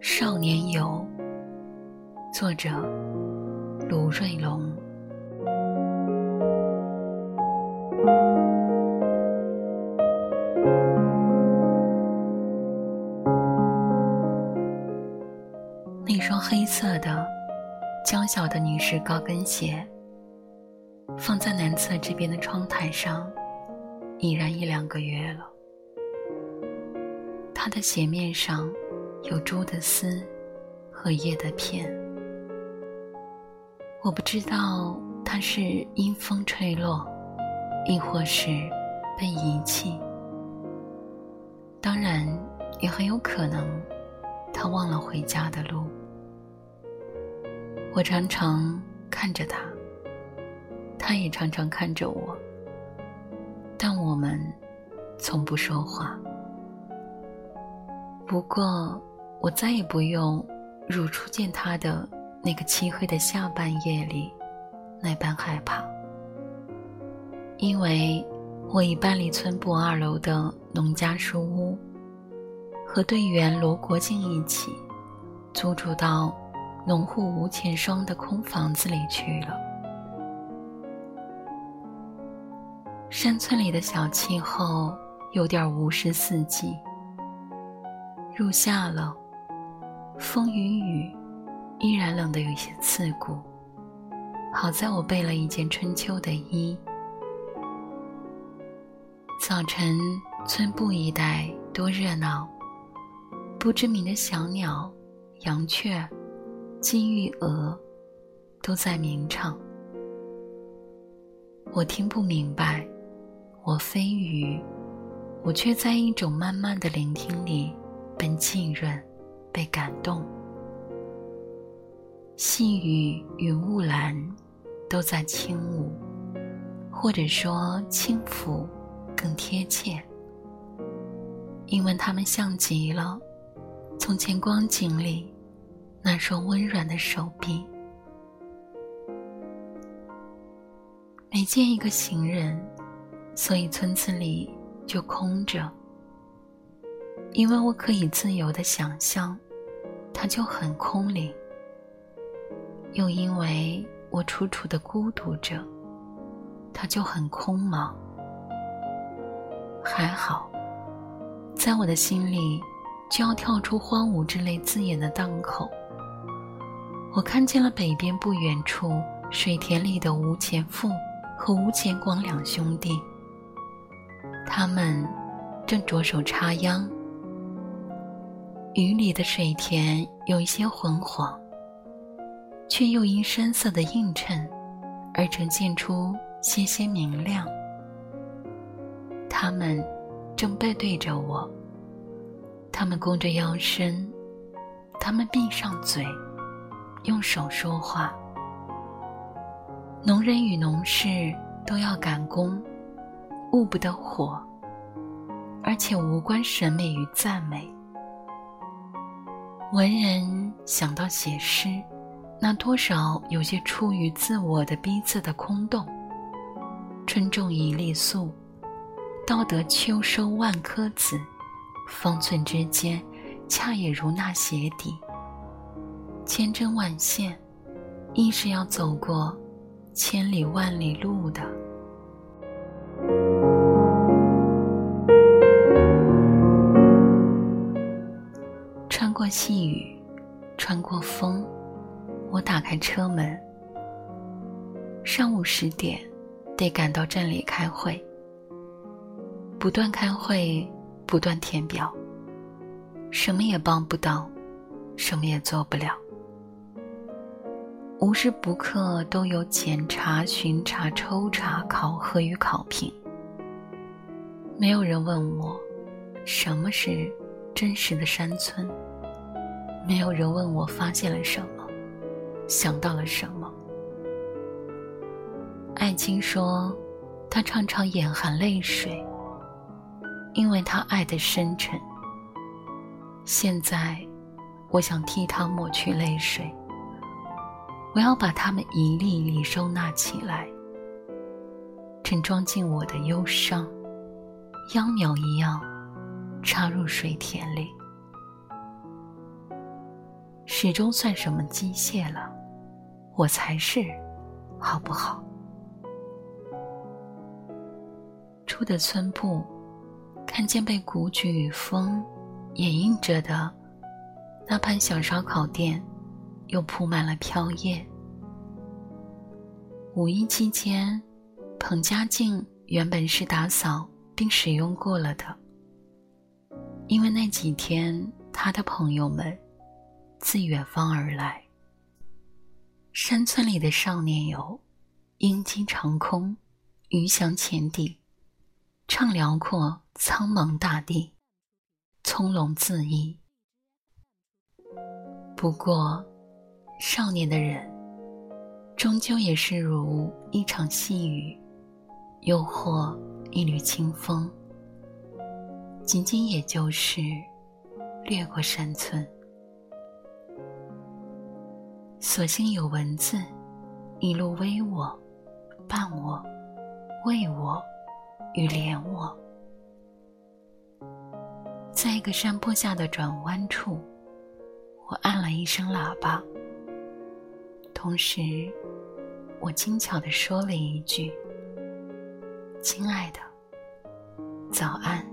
少年游，作者卢瑞龙。那双黑色的、娇小的女士高跟鞋，放在南侧这边的窗台上，已然一两个月了。它的鞋面上有猪的丝和叶的片，我不知道它是因风吹落，亦或是被遗弃。当然，也很有可能他忘了回家的路。我常常看着他，他也常常看着我，但我们从不说话。不过，我再也不用如初见他的那个漆黑的下半夜里那般害怕，因为我已搬离村部二楼的农家书屋，和队员罗国静一起租住到农户吴钱双的空房子里去了。山村里的小气候有点无视四季。入夏了，风与雨依然冷得有些刺骨。好在我备了一件春秋的衣。早晨，村部一带多热闹，不知名的小鸟、羊雀、金玉鹅都在鸣唱。我听不明白，我非鱼，我却在一种慢慢的聆听里。被浸润，被感动。细雨与雾兰都在轻舞，或者说轻抚更贴切，因为它们像极了从前光景里那双温软的手臂。每见一个行人，所以村子里就空着。因为我可以自由的想象，它就很空灵；又因为我楚楚的孤独着，它就很空茫。还好，在我的心里，就要跳出“荒芜”之类字眼的档口，我看见了北边不远处水田里的吴前富和吴前广两兄弟，他们正着手插秧。雨里的水田有一些浑黄，却又因深色的映衬而呈现出些些明亮。他们正背对着我，他们弓着腰身，他们闭上嘴，用手说话。农人与农事都要赶工，悟不得火，而且无关审美与赞美。文人想到写诗，那多少有些出于自我的逼仄的空洞。春种一粒粟，到得秋收万颗子，方寸之间，恰也如那鞋底。千针万线，亦是要走过千里万里路的。细雨，穿过风，我打开车门。上午十点，得赶到镇里开会。不断开会，不断填表，什么也帮不到，什么也做不了。无时不刻都有检查、巡查、抽查、考核与考评。没有人问我，什么是真实的山村。没有人问我发现了什么，想到了什么。艾青说，他常常眼含泪水，因为他爱的深沉。现在，我想替他抹去泪水，我要把它们一粒一粒收纳起来，盛装进我的忧伤。秧苗一样插入水田里，始终算什么机械了？我才是，好不好？出的村部，看见被古菊与风掩映着的那盘小烧烤店，又铺满了飘叶。五一期间，彭家境原本是打扫并使用过了的，因为那几天他的朋友们自远方而来。山村里的少年游，鹰击长空，鱼翔浅底，畅辽阔苍茫大地，从容恣意。不过，少年的人。终究也是如一场细雨，又或一缕清风，仅仅也就是掠过山村。所幸有文字，一路微我、伴我、为我与怜我。在一个山坡下的转弯处，我按了一声喇叭，同时。我轻巧地说了一句：“亲爱的，早安。”